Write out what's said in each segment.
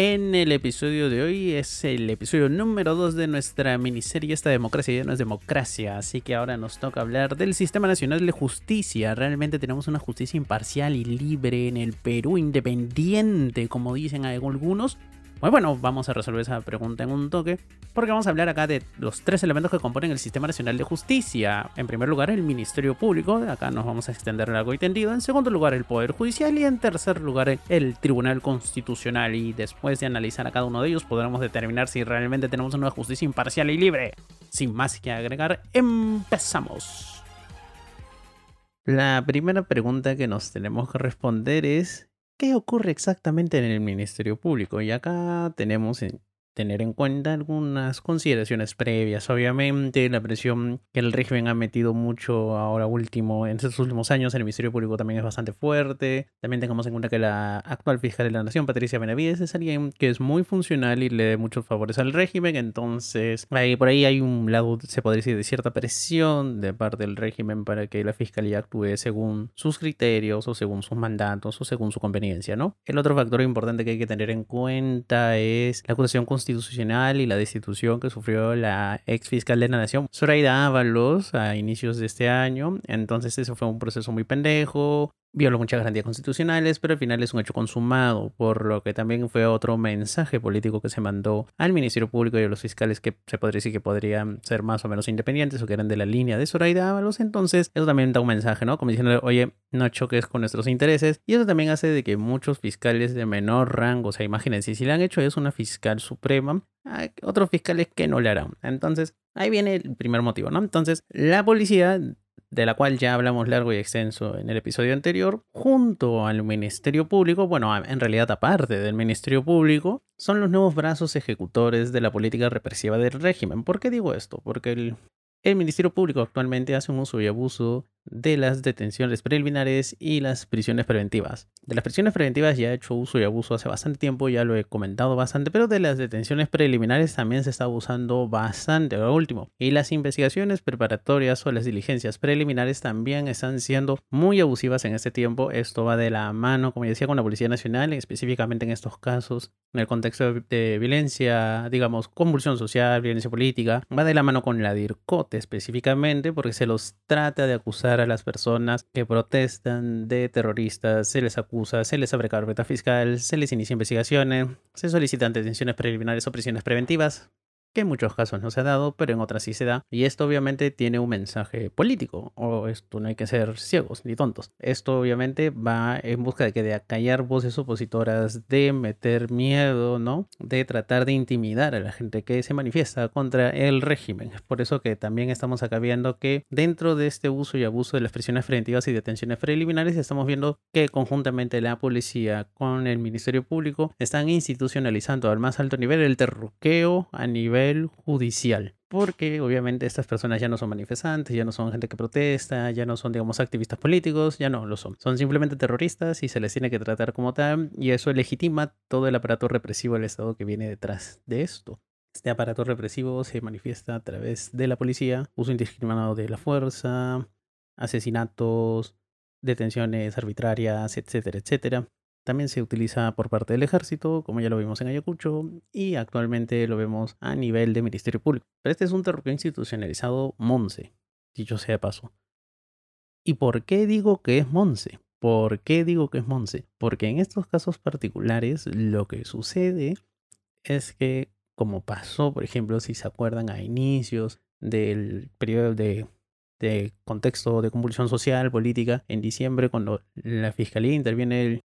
En el episodio de hoy es el episodio número 2 de nuestra miniserie Esta democracia ya no es democracia, así que ahora nos toca hablar del Sistema Nacional de Justicia. Realmente tenemos una justicia imparcial y libre en el Perú, independiente, como dicen algunos, pues bueno, vamos a resolver esa pregunta en un toque, porque vamos a hablar acá de los tres elementos que componen el Sistema Nacional de Justicia. En primer lugar, el Ministerio Público, acá nos vamos a extender largo y tendido. En segundo lugar, el Poder Judicial y en tercer lugar, el Tribunal Constitucional. Y después de analizar a cada uno de ellos, podremos determinar si realmente tenemos una justicia imparcial y libre. Sin más que agregar, empezamos. La primera pregunta que nos tenemos que responder es ¿Qué ocurre exactamente en el Ministerio Público? Y acá tenemos tener en cuenta algunas consideraciones previas. Obviamente, la presión que el régimen ha metido mucho ahora último, en estos últimos años, en el Ministerio Público también es bastante fuerte. También tengamos en cuenta que la actual fiscal de la Nación, Patricia Benavides, es alguien que es muy funcional y le da muchos favores al régimen. Entonces, por ahí hay un lado, se podría decir, de cierta presión de parte del régimen para que la fiscalía actúe según sus criterios o según sus mandatos o según su conveniencia, ¿no? El otro factor importante que hay que tener en cuenta es la acusación constitucional constitucional y la destitución que sufrió la ex fiscal de la nación, Zoraida Ábalos, a inicios de este año. Entonces, eso fue un proceso muy pendejo violó muchas garantías constitucionales, pero al final es un hecho consumado, por lo que también fue otro mensaje político que se mandó al Ministerio Público y a los fiscales que se podría decir que podrían ser más o menos independientes o que eran de la línea de Zoraida Ábalos. Entonces, eso también da un mensaje, ¿no? Como diciendo, oye, no choques con nuestros intereses. Y eso también hace de que muchos fiscales de menor rango, o sea, imagínense, si le han hecho es una fiscal suprema, hay otros fiscales que no le harán. Entonces, ahí viene el primer motivo, ¿no? Entonces, la policía de la cual ya hablamos largo y extenso en el episodio anterior, junto al Ministerio Público, bueno, en realidad aparte del Ministerio Público, son los nuevos brazos ejecutores de la política represiva del régimen. ¿Por qué digo esto? Porque el, el Ministerio Público actualmente hace un uso y abuso de las detenciones preliminares y las prisiones preventivas. De las prisiones preventivas ya he hecho uso y abuso hace bastante tiempo, ya lo he comentado bastante, pero de las detenciones preliminares también se está abusando bastante ahora último. Y las investigaciones preparatorias o las diligencias preliminares también están siendo muy abusivas en este tiempo. Esto va de la mano, como decía, con la Policía Nacional, específicamente en estos casos, en el contexto de violencia, digamos, convulsión social, violencia política, va de la mano con la DIRCOTE específicamente, porque se los trata de acusar a las personas que protestan de terroristas, se les acusa, se les abre carpeta fiscal, se les inicia investigaciones, se solicitan detenciones preliminares o prisiones preventivas, que en muchos casos no se ha dado, pero en otras sí se da. Y esto obviamente tiene un mensaje político, o esto no hay que ser ciegos ni tontos. Esto obviamente va en busca de que de acallar voces opositoras, de meter miedo, ¿no? De tratar de intimidar a la gente que se manifiesta contra el régimen. Por eso que también estamos acá que dentro de este uso y abuso de las prisiones preventivas y detenciones preliminares, estamos viendo que conjuntamente la policía con el Ministerio Público están institucionalizando al más alto nivel el terruqueo a nivel judicial. Porque obviamente estas personas ya no son manifestantes, ya no son gente que protesta, ya no son, digamos, activistas políticos, ya no lo son. Son simplemente terroristas y se les tiene que tratar como tal y eso legitima todo el aparato represivo del Estado que viene detrás de esto. Este aparato represivo se manifiesta a través de la policía, uso indiscriminado de la fuerza, asesinatos, detenciones arbitrarias, etcétera, etcétera. También se utiliza por parte del ejército, como ya lo vimos en Ayacucho, y actualmente lo vemos a nivel de Ministerio Público. Pero este es un terror institucionalizado Monse, dicho sea de paso. ¿Y por qué digo que es Monse? ¿Por qué digo que es Monse? Porque en estos casos particulares lo que sucede es que, como pasó, por ejemplo, si se acuerdan a inicios del periodo de contexto de convulsión social, política, en diciembre, cuando la fiscalía interviene el,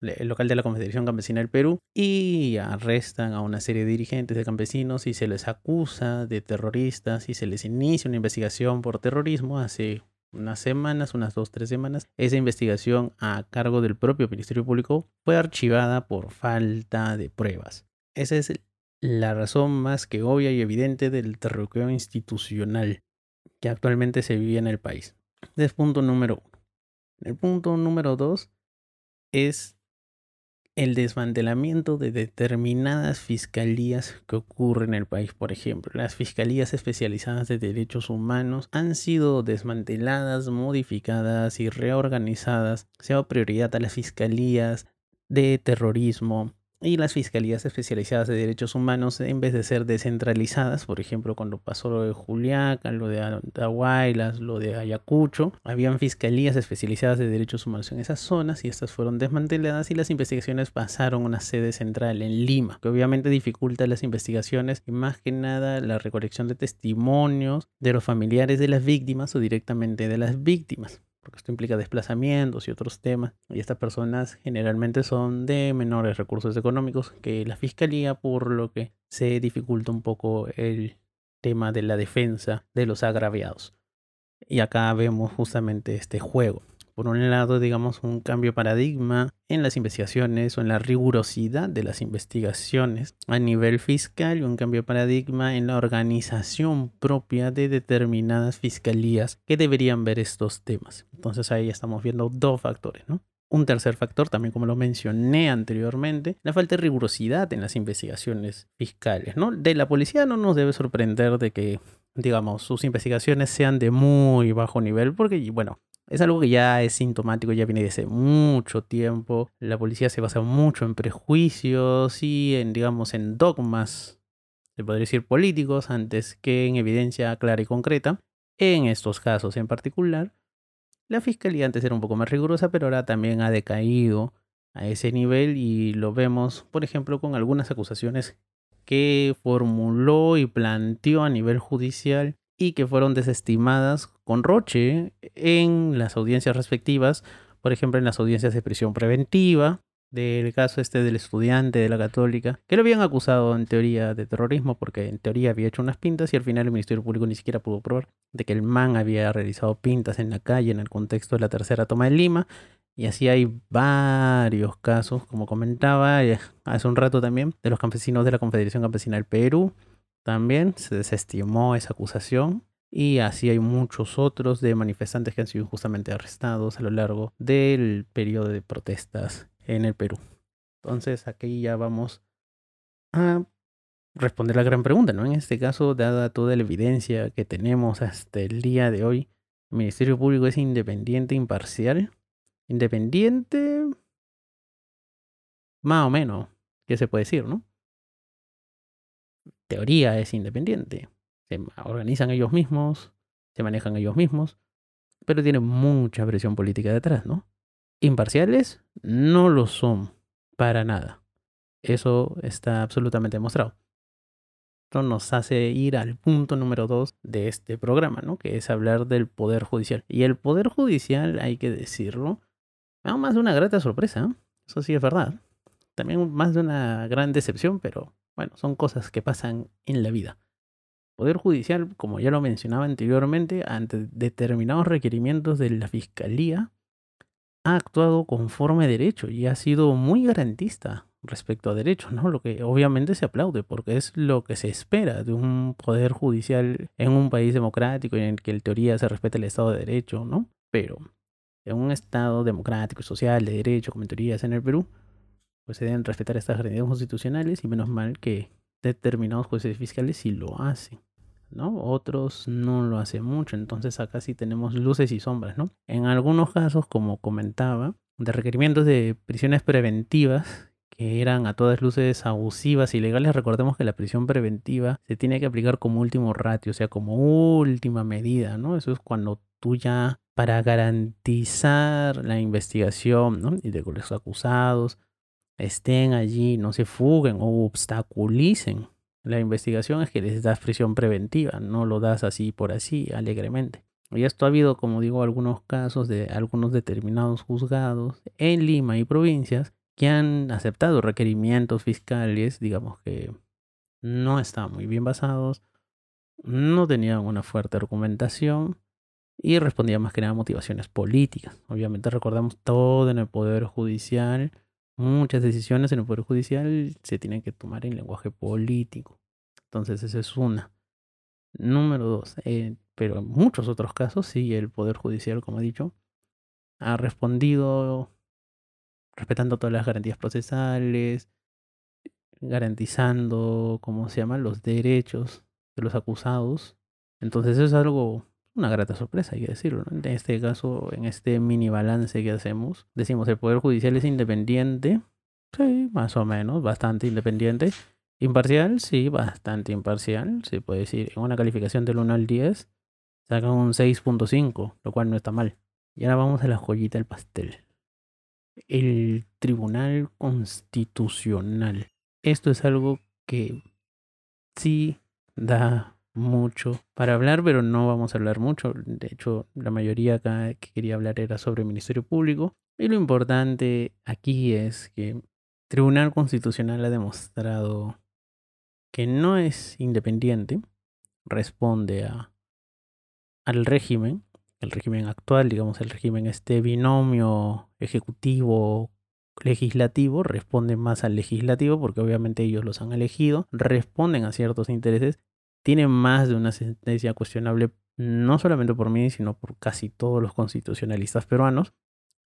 el local de la Confederación Campesina del Perú, y arrestan a una serie de dirigentes de campesinos y se les acusa de terroristas y se les inicia una investigación por terrorismo hace unas semanas, unas dos, tres semanas. Esa investigación a cargo del propio Ministerio Público fue archivada por falta de pruebas. Esa es la razón más que obvia y evidente del terrorismo institucional que actualmente se vive en el país. Ese es punto número uno. El punto número dos es el desmantelamiento de determinadas fiscalías que ocurren en el país. Por ejemplo, las fiscalías especializadas de derechos humanos han sido desmanteladas, modificadas y reorganizadas. Se ha dado prioridad a las fiscalías de terrorismo, y las fiscalías especializadas de derechos humanos, en vez de ser descentralizadas, por ejemplo, cuando pasó lo de Juliaca, lo de Atahuaylas, lo de Ayacucho, habían fiscalías especializadas de derechos humanos en esas zonas y estas fueron desmanteladas y las investigaciones pasaron a una sede central en Lima, que obviamente dificulta las investigaciones y más que nada la recolección de testimonios de los familiares de las víctimas o directamente de las víctimas porque esto implica desplazamientos y otros temas. Y estas personas generalmente son de menores recursos económicos que la fiscalía, por lo que se dificulta un poco el tema de la defensa de los agraviados. Y acá vemos justamente este juego por un lado, digamos, un cambio de paradigma en las investigaciones o en la rigurosidad de las investigaciones a nivel fiscal y un cambio de paradigma en la organización propia de determinadas fiscalías que deberían ver estos temas. Entonces ahí estamos viendo dos factores, ¿no? Un tercer factor, también como lo mencioné anteriormente, la falta de rigurosidad en las investigaciones fiscales, ¿no? De la policía no nos debe sorprender de que digamos, sus investigaciones sean de muy bajo nivel, porque, bueno, es algo que ya es sintomático, ya viene desde mucho tiempo. La policía se basa mucho en prejuicios y en, digamos, en dogmas, se podría decir políticos, antes que en evidencia clara y concreta. En estos casos en particular, la fiscalía antes era un poco más rigurosa, pero ahora también ha decaído a ese nivel y lo vemos, por ejemplo, con algunas acusaciones que formuló y planteó a nivel judicial y que fueron desestimadas con Roche en las audiencias respectivas, por ejemplo en las audiencias de prisión preventiva, del caso este del estudiante de la católica, que lo habían acusado en teoría de terrorismo porque en teoría había hecho unas pintas y al final el Ministerio Público ni siquiera pudo probar de que el man había realizado pintas en la calle en el contexto de la tercera toma de Lima. Y así hay varios casos, como comentaba eh, hace un rato también, de los campesinos de la Confederación Campesina del Perú, también se desestimó esa acusación y así hay muchos otros de manifestantes que han sido injustamente arrestados a lo largo del periodo de protestas en el Perú. Entonces aquí ya vamos a responder la gran pregunta, ¿no? En este caso, dada toda la evidencia que tenemos hasta el día de hoy, ¿el Ministerio Público es independiente, imparcial? Independiente, más o menos, ¿qué se puede decir, no? Teoría es independiente. Se organizan ellos mismos, se manejan ellos mismos, pero tienen mucha presión política detrás, ¿no? Imparciales no lo son para nada. Eso está absolutamente demostrado. Esto nos hace ir al punto número dos de este programa, ¿no? Que es hablar del Poder Judicial. Y el Poder Judicial, hay que decirlo, más de una grata sorpresa. ¿eh? Eso sí es verdad. También más de una gran decepción, pero bueno, son cosas que pasan en la vida. Poder Judicial, como ya lo mencionaba anteriormente, ante determinados requerimientos de la Fiscalía, ha actuado conforme a derecho y ha sido muy garantista respecto a derechos, ¿no? Lo que obviamente se aplaude porque es lo que se espera de un poder judicial en un país democrático en el que en teoría se respeta el Estado de Derecho, ¿no? Pero en un Estado democrático social de derecho, como en teoría en el Perú, pues se deben respetar estas garantías constitucionales y menos mal que determinados jueces fiscales sí lo hacen. ¿no? Otros no lo hacen mucho, entonces acá sí tenemos luces y sombras, ¿no? En algunos casos, como comentaba, de requerimientos de prisiones preventivas que eran a todas luces abusivas y legales, recordemos que la prisión preventiva se tiene que aplicar como último ratio, o sea, como última medida, ¿no? Eso es cuando tú ya, para garantizar la investigación ¿no? y de los acusados, estén allí, no se fuguen o obstaculicen la investigación es que les das prisión preventiva, no lo das así por así, alegremente. Y esto ha habido, como digo, algunos casos de algunos determinados juzgados en Lima y provincias que han aceptado requerimientos fiscales, digamos que no estaban muy bien basados, no tenían una fuerte argumentación y respondían más que nada a motivaciones políticas. Obviamente recordamos todo en el Poder Judicial muchas decisiones en el Poder Judicial se tienen que tomar en lenguaje político. Entonces, esa es una. Número dos, eh, pero en muchos otros casos, sí, el Poder Judicial, como he dicho, ha respondido respetando todas las garantías procesales, garantizando, ¿cómo se llama?, los derechos de los acusados. Entonces eso es algo, una grata sorpresa, hay que decirlo. En este caso, en este mini balance que hacemos, decimos, el Poder Judicial es independiente, sí, más o menos, bastante independiente. Imparcial, sí, bastante imparcial, se puede decir. En una calificación del 1 al 10, sacan un 6.5, lo cual no está mal. Y ahora vamos a la joyita del pastel. El Tribunal Constitucional. Esto es algo que sí da mucho para hablar, pero no vamos a hablar mucho. De hecho, la mayoría acá que quería hablar era sobre el Ministerio Público. Y lo importante aquí es que el Tribunal Constitucional ha demostrado que no es independiente, responde a, al régimen, el régimen actual, digamos el régimen este binomio ejecutivo legislativo, responde más al legislativo porque obviamente ellos los han elegido, responden a ciertos intereses, tienen más de una sentencia cuestionable no solamente por mí, sino por casi todos los constitucionalistas peruanos.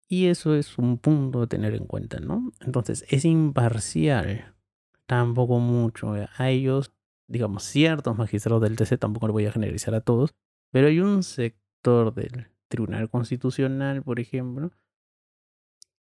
Y eso es un punto a tener en cuenta, ¿no? Entonces, es imparcial tampoco mucho. A ellos, digamos, ciertos magistrados del TC, tampoco lo voy a generalizar a todos, pero hay un sector del Tribunal Constitucional, por ejemplo,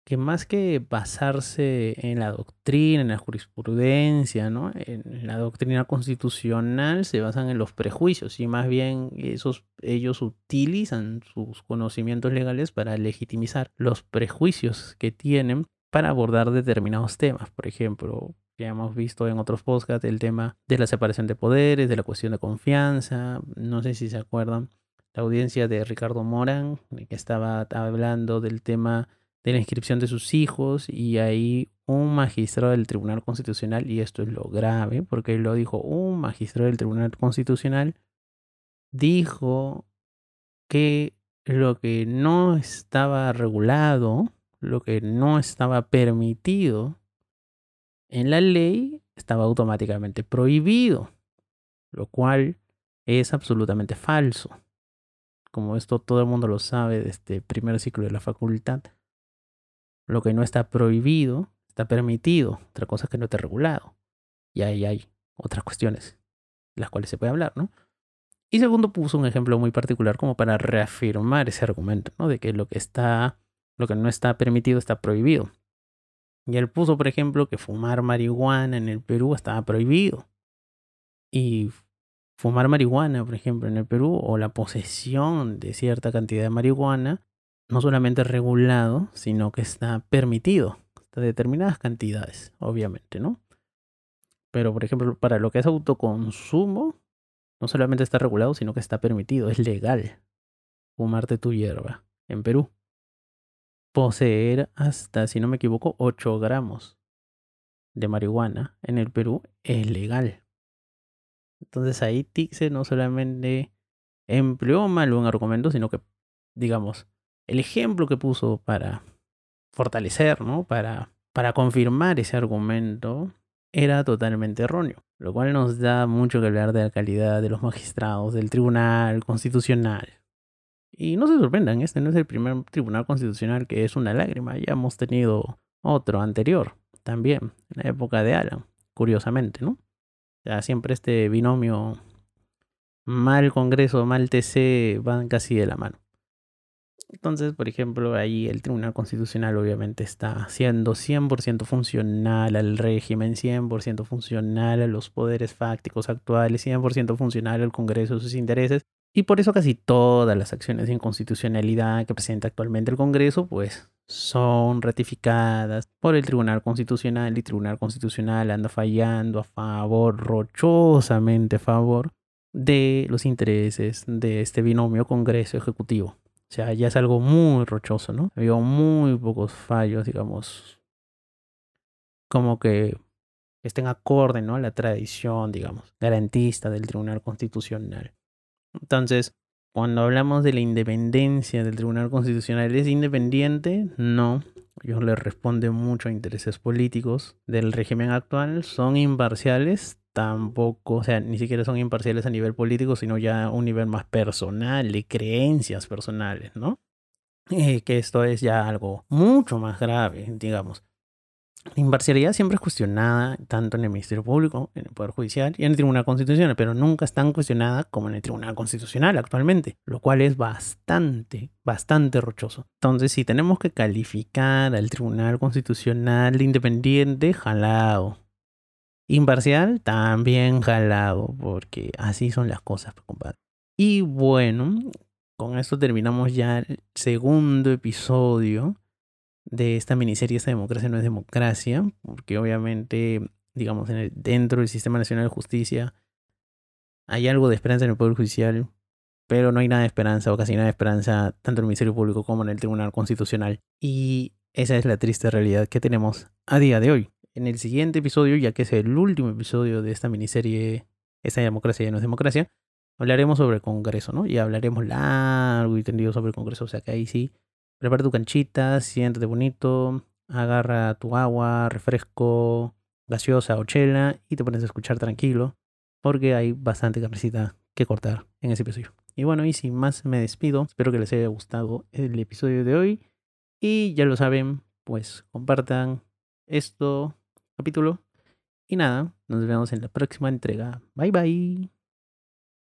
que más que basarse en la doctrina, en la jurisprudencia, ¿no? en la doctrina constitucional, se basan en los prejuicios y más bien esos, ellos utilizan sus conocimientos legales para legitimizar los prejuicios que tienen para abordar determinados temas. Por ejemplo, ya hemos visto en otros podcasts el tema de la separación de poderes, de la cuestión de confianza. No sé si se acuerdan la audiencia de Ricardo Morán, que estaba hablando del tema de la inscripción de sus hijos y ahí un magistrado del Tribunal Constitucional, y esto es lo grave, porque lo dijo un magistrado del Tribunal Constitucional, dijo que lo que no estaba regulado, lo que no estaba permitido en la ley estaba automáticamente prohibido, lo cual es absolutamente falso. Como esto todo el mundo lo sabe desde este primer ciclo de la facultad, lo que no está prohibido está permitido, otra cosa es que no está regulado. Y ahí hay otras cuestiones, las cuales se puede hablar, ¿no? Y segundo puso un ejemplo muy particular como para reafirmar ese argumento, ¿no? De que lo que está, lo que no está permitido está prohibido. Y él puso, por ejemplo, que fumar marihuana en el Perú estaba prohibido. Y fumar marihuana, por ejemplo, en el Perú, o la posesión de cierta cantidad de marihuana, no solamente regulado, sino que está permitido hasta determinadas cantidades, obviamente, ¿no? Pero, por ejemplo, para lo que es autoconsumo, no solamente está regulado, sino que está permitido, es legal fumarte tu hierba en Perú poseer hasta, si no me equivoco, 8 gramos de marihuana en el Perú es legal. Entonces ahí Tixe no solamente empleó mal un argumento, sino que, digamos, el ejemplo que puso para fortalecer, ¿no? Para, para confirmar ese argumento era totalmente erróneo, lo cual nos da mucho que hablar de la calidad de los magistrados, del tribunal constitucional. Y no se sorprendan, este no es el primer tribunal constitucional que es una lágrima. Ya hemos tenido otro anterior también, en la época de Alan, curiosamente, ¿no? Ya siempre este binomio mal Congreso, mal TC van casi de la mano. Entonces, por ejemplo, ahí el Tribunal Constitucional obviamente está siendo 100% funcional al régimen, 100% funcional a los poderes fácticos actuales, 100% funcional al Congreso, sus intereses, y por eso casi todas las acciones de inconstitucionalidad que presenta actualmente el Congreso, pues son ratificadas por el Tribunal Constitucional y el Tribunal Constitucional anda fallando a favor, rochosamente a favor de los intereses de este binomio Congreso Ejecutivo. O sea, ya es algo muy rochoso, ¿no? Ha habido muy pocos fallos, digamos, como que estén acorde, ¿no? A la tradición, digamos, garantista del Tribunal Constitucional. Entonces, cuando hablamos de la independencia del Tribunal Constitucional, ¿es independiente? No. Ellos le responden mucho a intereses políticos del régimen actual. ¿Son imparciales? Tampoco, o sea, ni siquiera son imparciales a nivel político, sino ya a un nivel más personal, de creencias personales, ¿no? eh, que esto es ya algo mucho más grave, digamos. La imparcialidad siempre es cuestionada tanto en el Ministerio Público, en el Poder Judicial y en el Tribunal Constitucional, pero nunca es tan cuestionada como en el Tribunal Constitucional actualmente, lo cual es bastante, bastante rochoso. Entonces, si tenemos que calificar al Tribunal Constitucional de independiente, jalado. Imparcial, también jalado, porque así son las cosas, compadre. Y bueno, con esto terminamos ya el segundo episodio de esta miniserie, esta democracia no es democracia, porque obviamente, digamos, en el, dentro del Sistema Nacional de Justicia hay algo de esperanza en el Poder Judicial, pero no hay nada de esperanza o casi nada de esperanza tanto en el Ministerio Público como en el Tribunal Constitucional. Y esa es la triste realidad que tenemos a día de hoy. En el siguiente episodio, ya que es el último episodio de esta miniserie, esta democracia ya no es democracia, hablaremos sobre el Congreso, ¿no? Y hablaremos largo y tendido sobre el Congreso, o sea que ahí sí Prepara tu canchita, siéntate bonito, agarra tu agua, refresco, gaseosa o chela y te pones a escuchar tranquilo porque hay bastante carnecita que cortar en ese episodio. Y bueno, y sin más me despido. Espero que les haya gustado el episodio de hoy. Y ya lo saben, pues compartan esto, capítulo. Y nada, nos vemos en la próxima entrega. Bye bye.